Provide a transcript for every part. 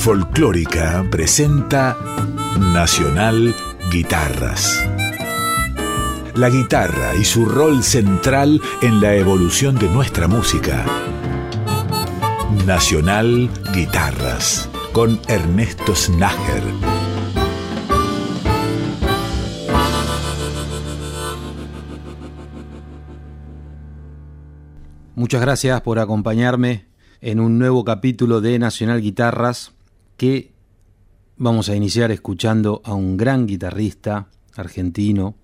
Folclórica presenta Nacional Guitarras. La guitarra y su rol central en la evolución de nuestra música. Nacional Guitarras con Ernesto Snager. Muchas gracias por acompañarme en un nuevo capítulo de Nacional Guitarras que vamos a iniciar escuchando a un gran guitarrista argentino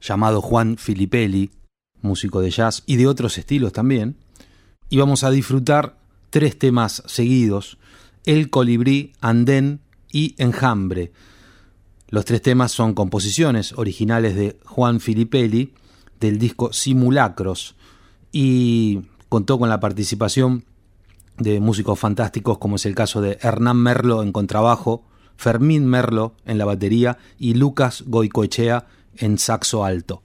llamado Juan Filippelli, músico de jazz y de otros estilos también, y vamos a disfrutar tres temas seguidos, El colibrí, Andén y Enjambre. Los tres temas son composiciones originales de Juan Filippelli del disco Simulacros y contó con la participación de músicos fantásticos como es el caso de Hernán Merlo en contrabajo, Fermín Merlo en la batería y Lucas Goicoechea en saxo alto.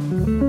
Mm-hmm.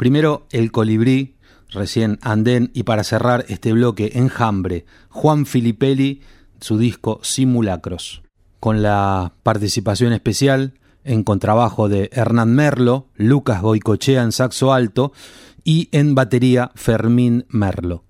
Primero El Colibrí, recién Andén, y para cerrar este bloque, Enjambre, Juan Filipelli, su disco Simulacros, con la participación especial en contrabajo de Hernán Merlo, Lucas Goicochea en saxo alto y en batería Fermín Merlo.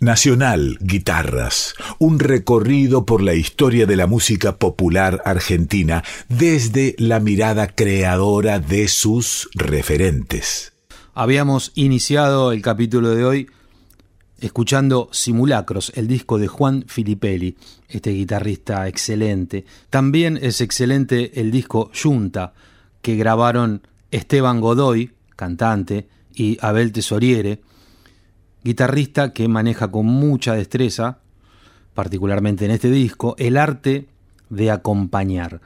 Nacional Guitarras, un recorrido por la historia de la música popular argentina desde la mirada creadora de sus referentes. Habíamos iniciado el capítulo de hoy escuchando Simulacros, el disco de Juan Filippelli, este guitarrista excelente. También es excelente el disco Junta, que grabaron Esteban Godoy, cantante, y Abel Tesoriere, guitarrista que maneja con mucha destreza, particularmente en este disco, el arte de acompañar.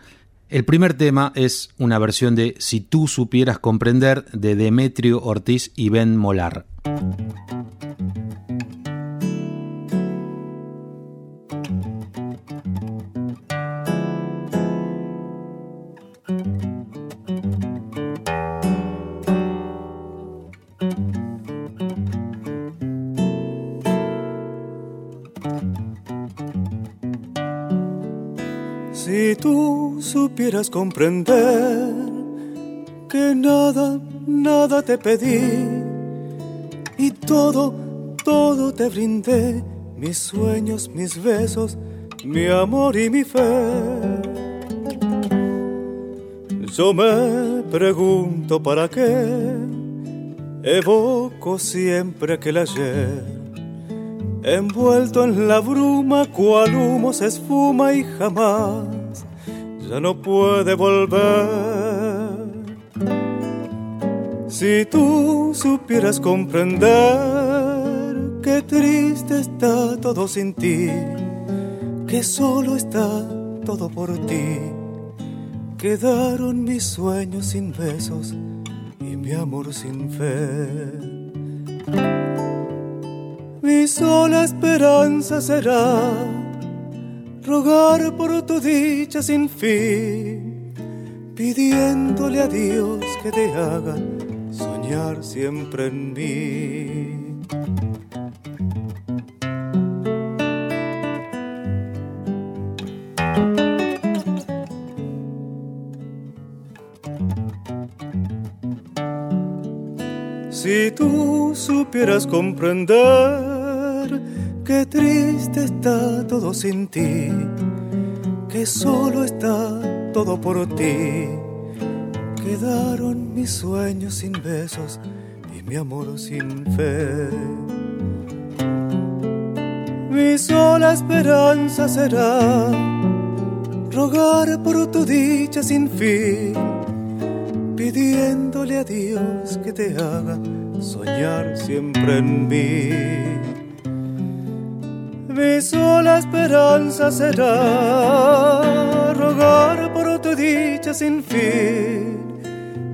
El primer tema es una versión de Si tú supieras comprender de Demetrio Ortiz y Ben Molar. Supieras comprender que nada, nada te pedí y todo, todo te brindé, mis sueños, mis besos, mi amor y mi fe. Yo me pregunto para qué evoco siempre aquel ayer, envuelto en la bruma, cual humo se esfuma y jamás ya no puede volver. Si tú supieras comprender qué triste está todo sin ti, que solo está todo por ti, quedaron mis sueños sin besos y mi amor sin fe. Mi sola esperanza será rogar por tu dicha sin fin, pidiéndole a Dios que te haga soñar siempre en mí. Si tú supieras comprender Qué triste está todo sin ti, que solo está todo por ti. Quedaron mis sueños sin besos y mi amor sin fe. Mi sola esperanza será rogar por tu dicha sin fin, pidiéndole a Dios que te haga soñar siempre en mí. Mi sola esperanza será rogar por tu dicha sin fin,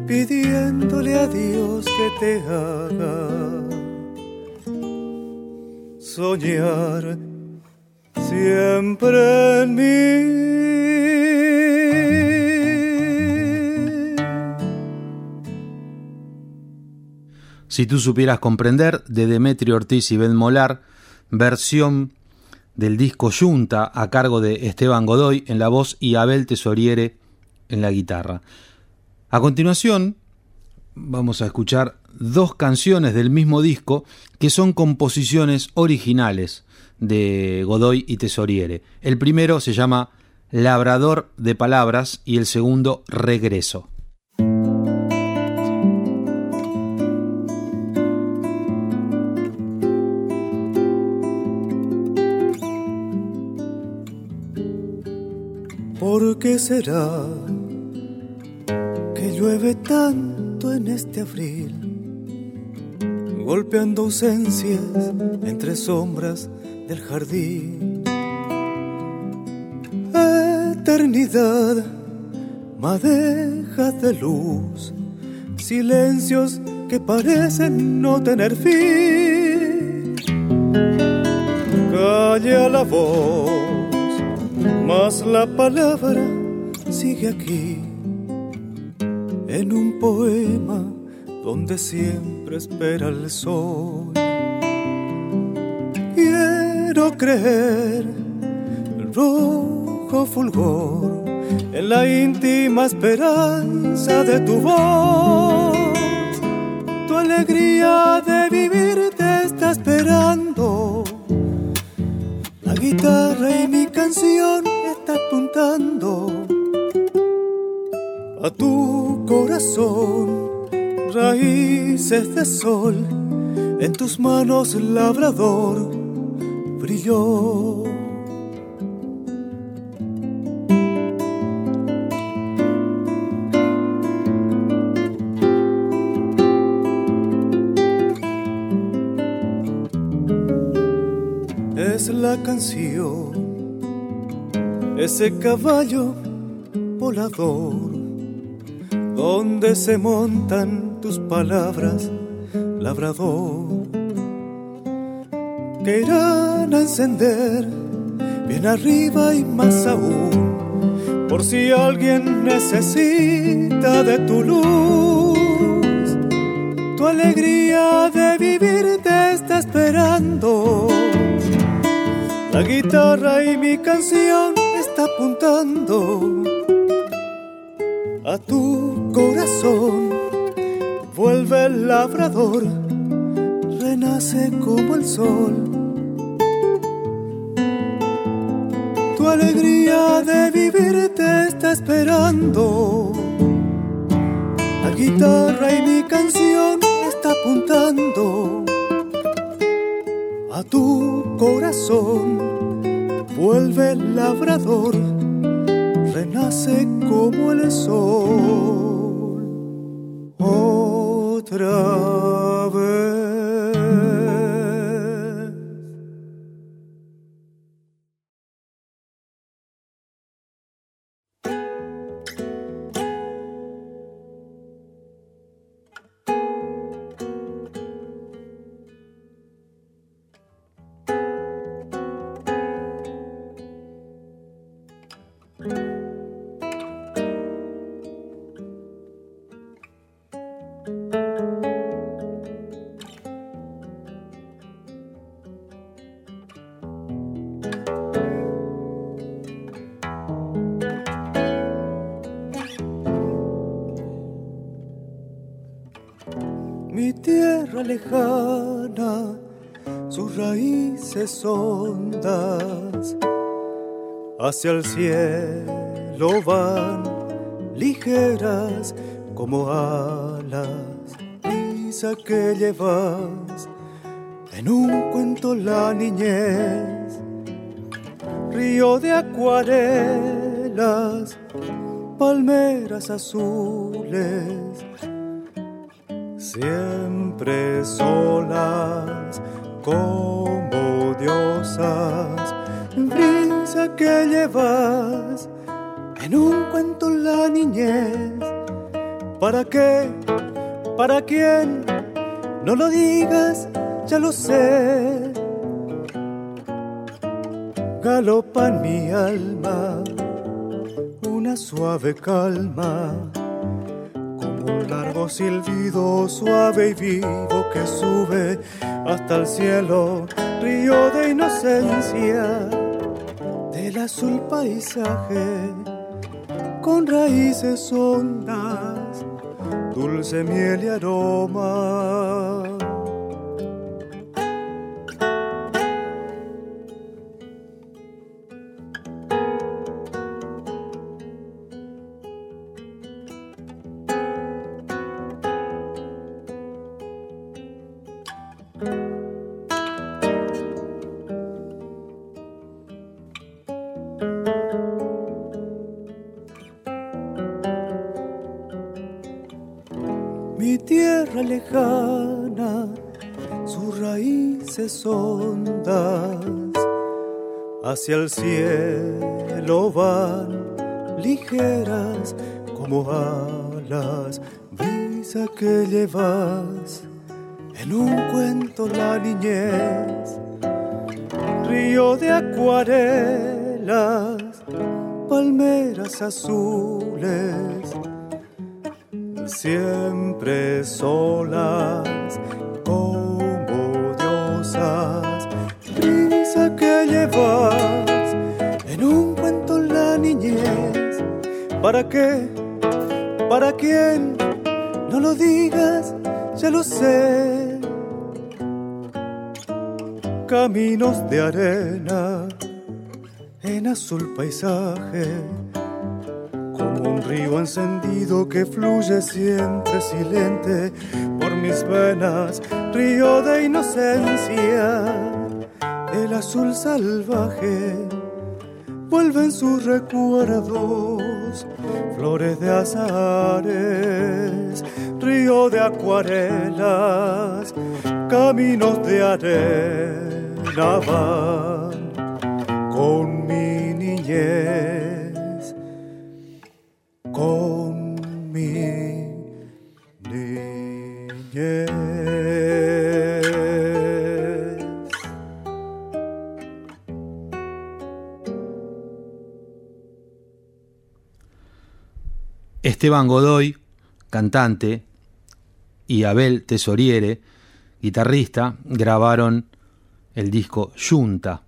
pidiéndole a Dios que te haga soñar siempre en mí. Si tú supieras comprender, de Demetrio Ortiz y Ben Molar, versión del disco Junta a cargo de Esteban Godoy en la voz y Abel Tesoriere en la guitarra. A continuación vamos a escuchar dos canciones del mismo disco que son composiciones originales de Godoy y Tesoriere. El primero se llama Labrador de Palabras y el segundo Regreso. ¿Por qué será que llueve tanto en este abril? Golpeando ausencias entre sombras del jardín. Eternidad, madejas de luz, silencios que parecen no tener fin. Calla la voz mas la palabra sigue aquí, en un poema donde siempre espera el sol. Quiero creer el rojo fulgor en la íntima esperanza de tu voz. Tu alegría de vivir te está esperando guitarra y mi canción está apuntando a tu corazón, raíces de sol, en tus manos labrador brilló. La canción, ese caballo volador donde se montan tus palabras, labrador, que irán a encender bien arriba y más aún, por si alguien necesita de tu luz, tu alegría de vivir te está esperando. La guitarra y mi canción está apuntando a tu corazón. Vuelve el labrador, renace como el sol. Tu alegría de vivir te está esperando. La guitarra y mi canción está apuntando a tu corazón. Vuelve el labrador renace como el sol otra lejana, sus raíces hondas. Hacia el cielo van ligeras como alas, brisa que llevas en un cuento la niñez, río de acuarelas, palmeras azules siempre solas como diosas, brisa que llevas en un cuento la niñez. ¿Para qué? ¿Para quién? No lo digas, ya lo sé. Galopa en mi alma una suave calma silbido suave y vivo que sube hasta el cielo, río de inocencia del azul paisaje con raíces hondas, dulce miel y aroma. Lejana, sus raíces hondas hacia el cielo van ligeras como alas, brisa que llevas en un cuento la niñez, río de acuarelas, palmeras azules siempre solas como diosas. Risa que llevas en un cuento la niñez. ¿Para qué? ¿Para quién? No lo digas, ya lo sé. Caminos de arena en azul paisaje, como un río encendido que fluye siempre silente por mis venas, río de inocencia, el azul salvaje vuelven sus recuerdos, flores de azares, río de acuarelas, caminos de arena con mi niñez, con mi niñez. Esteban Godoy, cantante, y Abel Tesoriere, guitarrista, grabaron el disco Junta.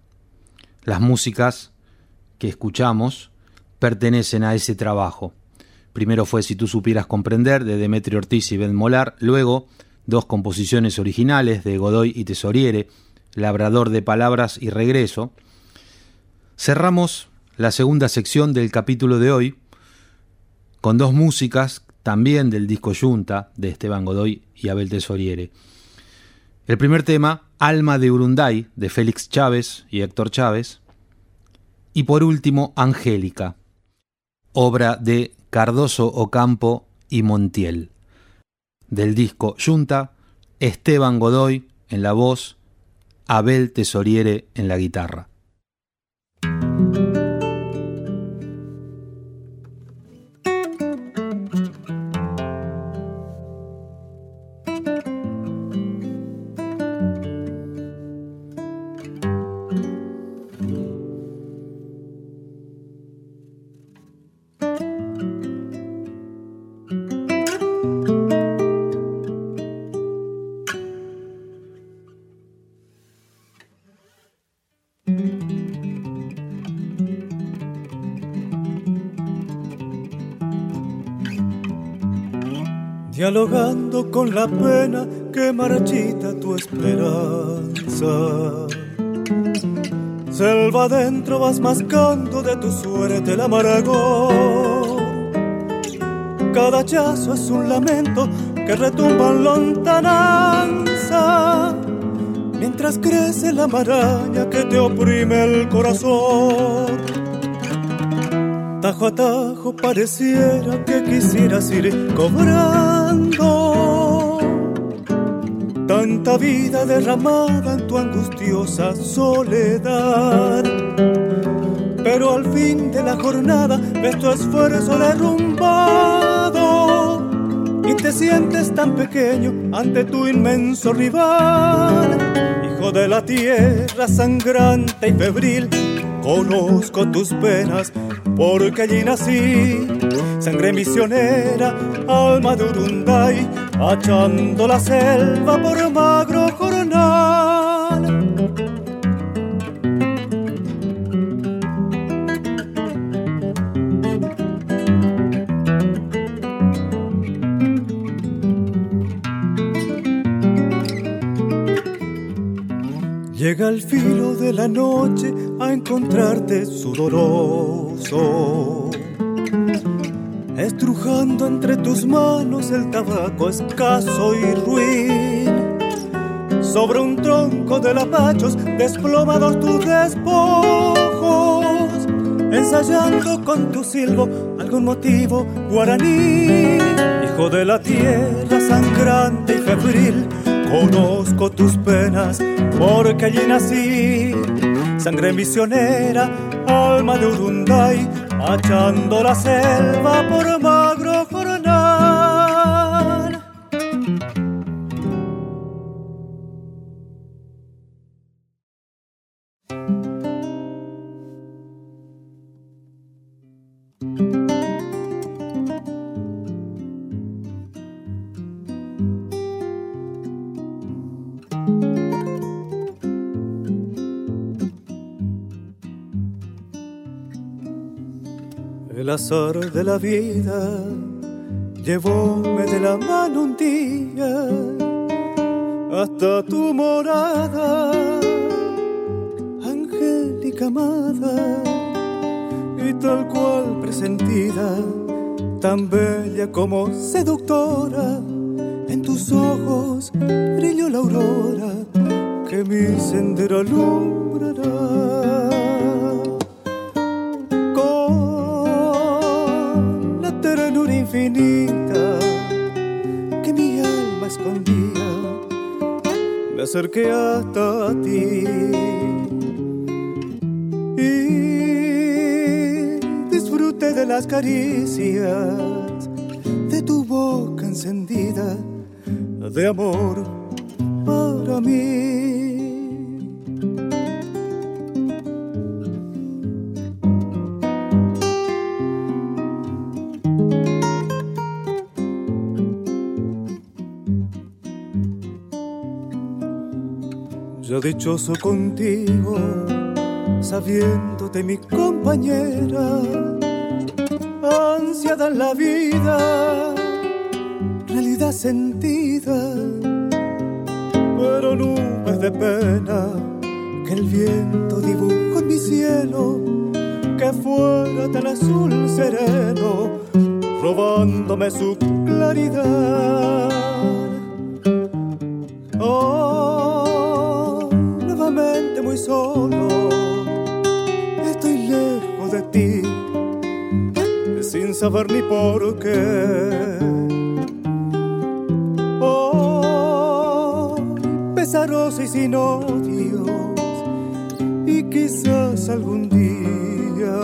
Las músicas que escuchamos pertenecen a ese trabajo. Primero fue Si tú supieras comprender de Demetrio Ortiz y Ben Molar, luego dos composiciones originales de Godoy y Tesoriere, Labrador de Palabras y Regreso. Cerramos la segunda sección del capítulo de hoy con dos músicas también del disco Junta de Esteban Godoy y Abel Tesoriere. El primer tema, Alma de Urunday, de Félix Chávez y Héctor Chávez. Y por último, Angélica, obra de Cardoso Ocampo y Montiel. Del disco Junta, Esteban Godoy en la voz, Abel Tesoriere en la guitarra. La pena que marchita tu esperanza. Selva adentro vas mascando de tu suerte el amargo. Cada hachazo es un lamento que retumba en lontananza. Mientras crece la maraña que te oprime el corazón Tajo a tajo pareciera que quisieras ir cobrando tanta vida derramada en tu angustiosa soledad. Pero al fin de la jornada ves tu esfuerzo derrumbado y te sientes tan pequeño ante tu inmenso rival. Hijo de la tierra sangrante y febril, conozco tus penas porque allí nací, sangre misionera, alma de Urunday, achando la selva por magro jornal. Llega el filo de la noche a encontrarte sudoroso. Estrujando entre tus manos el tabaco escaso y ruin. Sobre un tronco de lapachos desplomados tus despojos. Ensayando con tu silbo algún motivo guaraní. Hijo de la tierra sangrante y febril. Conozco tus penas porque allí nací sangre misionera, alma de Urunday, achando la selva por magro El azar de la vida llevóme de la mano un día hasta tu morada, angélica amada y tal cual presentida, tan bella como seductora, en tus ojos brilló la aurora que mi sendero alumbrará. Infinita que mi alma escondía, me acerqué hasta ti. Y disfruté de las caricias de tu boca encendida de amor para mí. Dichoso contigo, sabiéndote mi compañera, ansiada en la vida, realidad sentida, pero nubes de pena que el viento dibujó en mi cielo, que fuera tan azul sereno, robándome su claridad. Oh, saber ni por qué. Oh, pesaroso y sin odios, y quizás algún día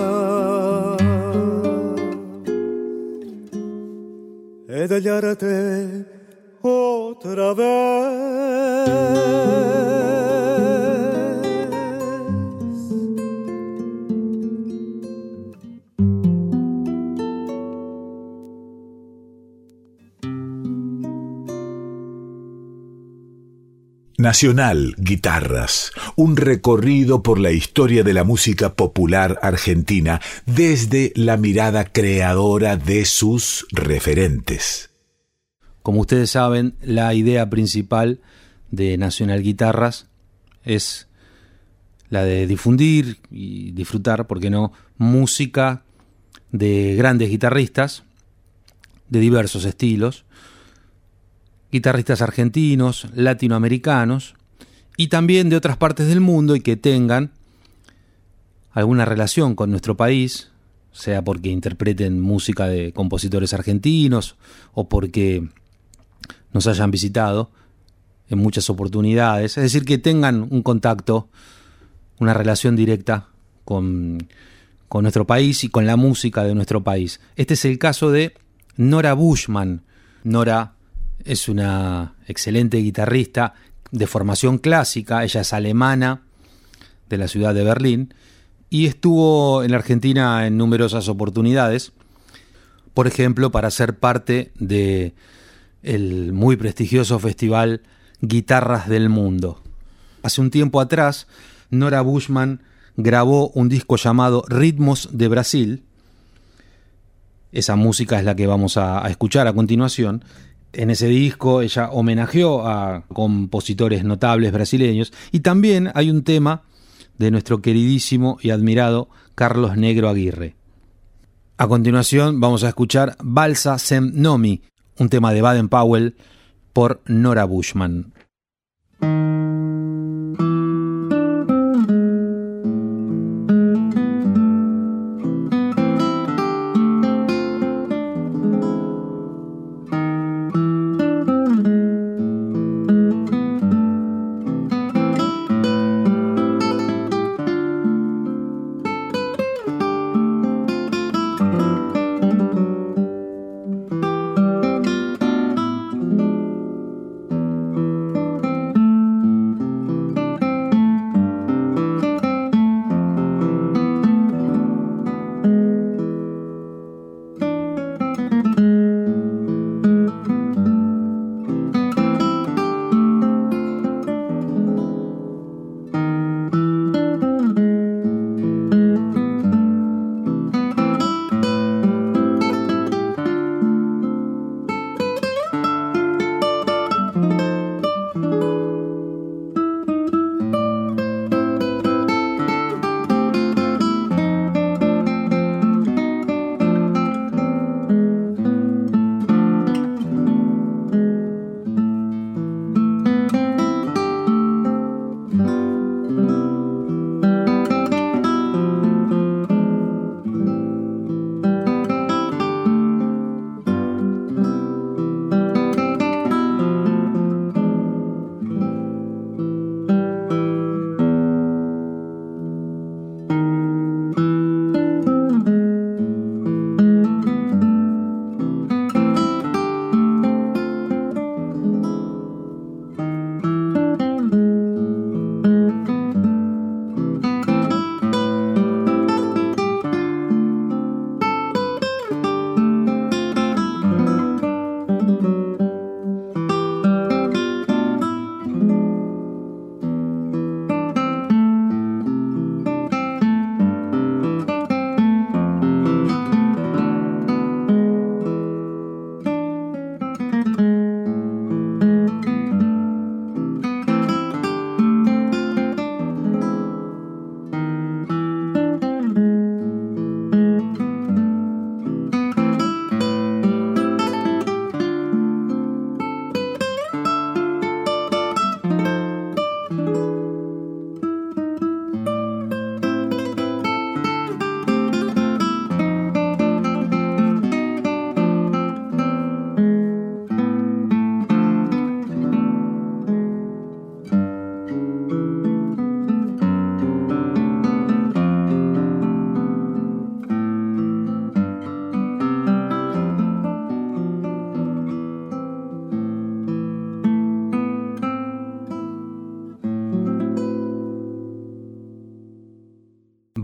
he de hallarte otra vez. Nacional Guitarras, un recorrido por la historia de la música popular argentina desde la mirada creadora de sus referentes. Como ustedes saben, la idea principal de Nacional Guitarras es la de difundir y disfrutar, ¿por qué no?, música de grandes guitarristas de diversos estilos, guitarristas argentinos, latinoamericanos y también de otras partes del mundo y que tengan alguna relación con nuestro país, sea porque interpreten música de compositores argentinos o porque nos hayan visitado en muchas oportunidades, es decir, que tengan un contacto, una relación directa con, con nuestro país y con la música de nuestro país. Este es el caso de Nora Bushman. Nora es una excelente guitarrista de formación clásica, ella es alemana de la ciudad de Berlín y estuvo en la Argentina en numerosas oportunidades, por ejemplo, para ser parte de el muy prestigioso festival Guitarras del Mundo. Hace un tiempo atrás, Nora Bushman grabó un disco llamado Ritmos de Brasil. Esa música es la que vamos a, a escuchar a continuación. En ese disco ella homenajeó a compositores notables brasileños y también hay un tema de nuestro queridísimo y admirado Carlos Negro Aguirre. A continuación vamos a escuchar Balsa Sem Nomi, un tema de Baden Powell por Nora Bushman.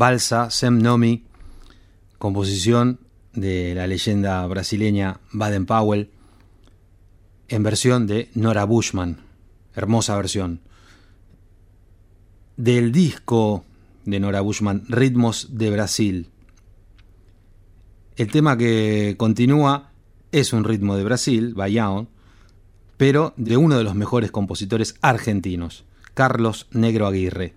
Balsa Sem Nomi, composición de la leyenda brasileña Baden Powell, en versión de Nora Bushman, hermosa versión. Del disco de Nora Bushman, Ritmos de Brasil. El tema que continúa es un ritmo de Brasil, Baião, pero de uno de los mejores compositores argentinos, Carlos Negro Aguirre.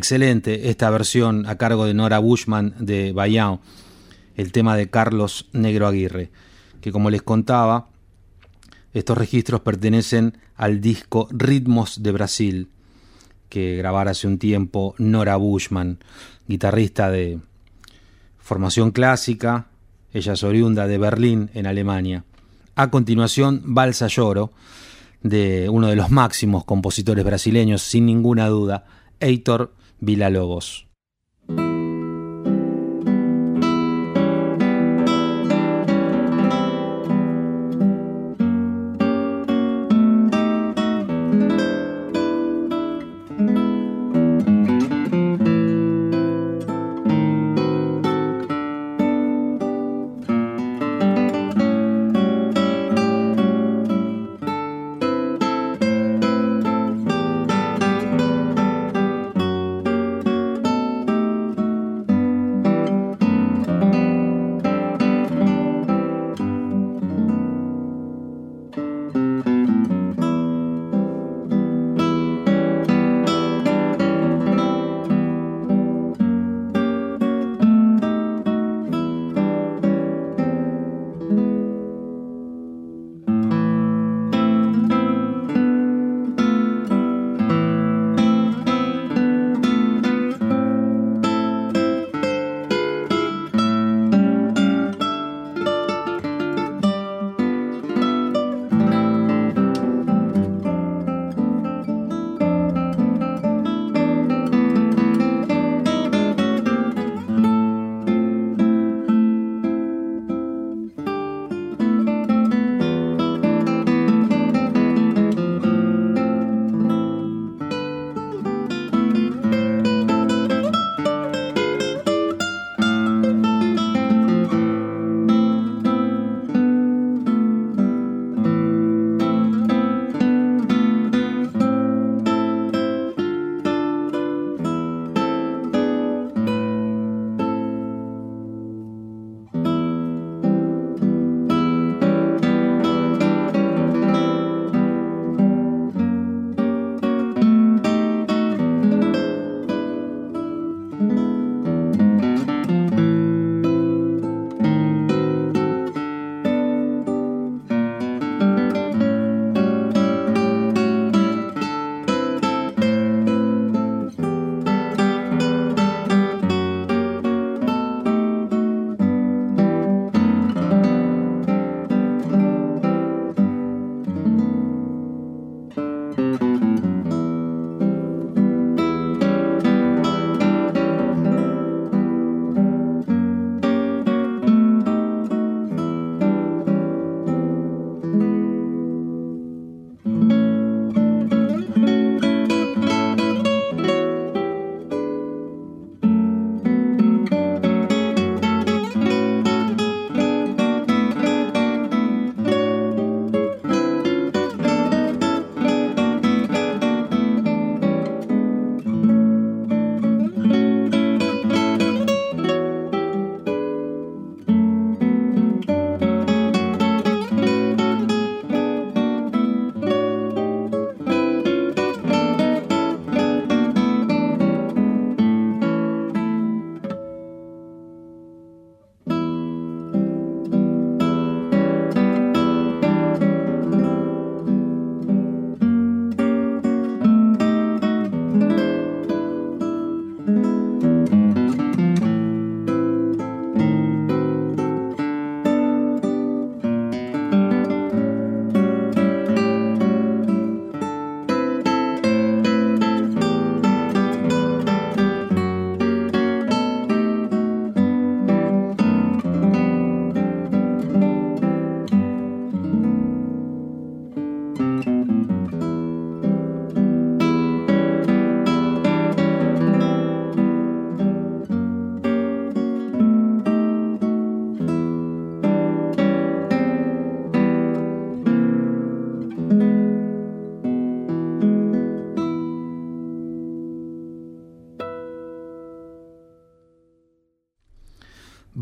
Excelente esta versión a cargo de Nora Bushman de Bayao, el tema de Carlos Negro Aguirre, que como les contaba, estos registros pertenecen al disco Ritmos de Brasil, que grabara hace un tiempo Nora Bushman, guitarrista de formación clásica, ella es oriunda de Berlín, en Alemania. A continuación, Balsa Lloro, de uno de los máximos compositores brasileños, sin ninguna duda, Heitor Villa-Lobos.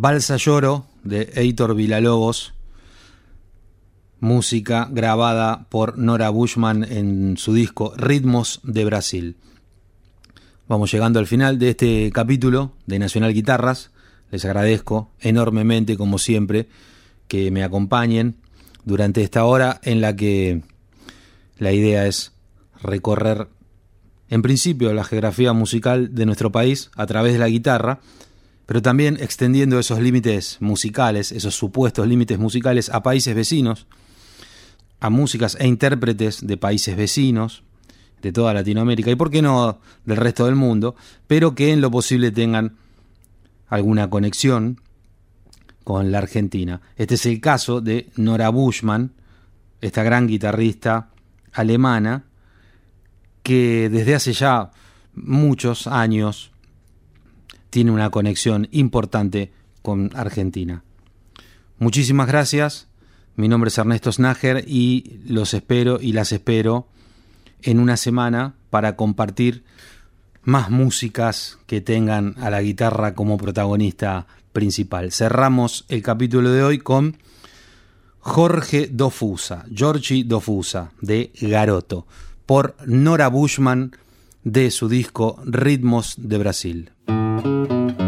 Balsa Lloro de Heitor Villalobos, música grabada por Nora Bushman en su disco Ritmos de Brasil. Vamos llegando al final de este capítulo de Nacional Guitarras. Les agradezco enormemente, como siempre, que me acompañen durante esta hora en la que la idea es recorrer, en principio, la geografía musical de nuestro país a través de la guitarra, pero también extendiendo esos límites musicales, esos supuestos límites musicales a países vecinos, a músicas e intérpretes de países vecinos, de toda Latinoamérica y por qué no del resto del mundo, pero que en lo posible tengan alguna conexión con la Argentina. Este es el caso de Nora Bushman, esta gran guitarrista alemana, que desde hace ya muchos años tiene una conexión importante con Argentina. Muchísimas gracias. Mi nombre es Ernesto Snager y los espero y las espero en una semana para compartir más músicas que tengan a la guitarra como protagonista principal. Cerramos el capítulo de hoy con Jorge Dofusa, Giorgi Dofusa, de Garoto, por Nora Bushman de su disco Ritmos de Brasil. thank you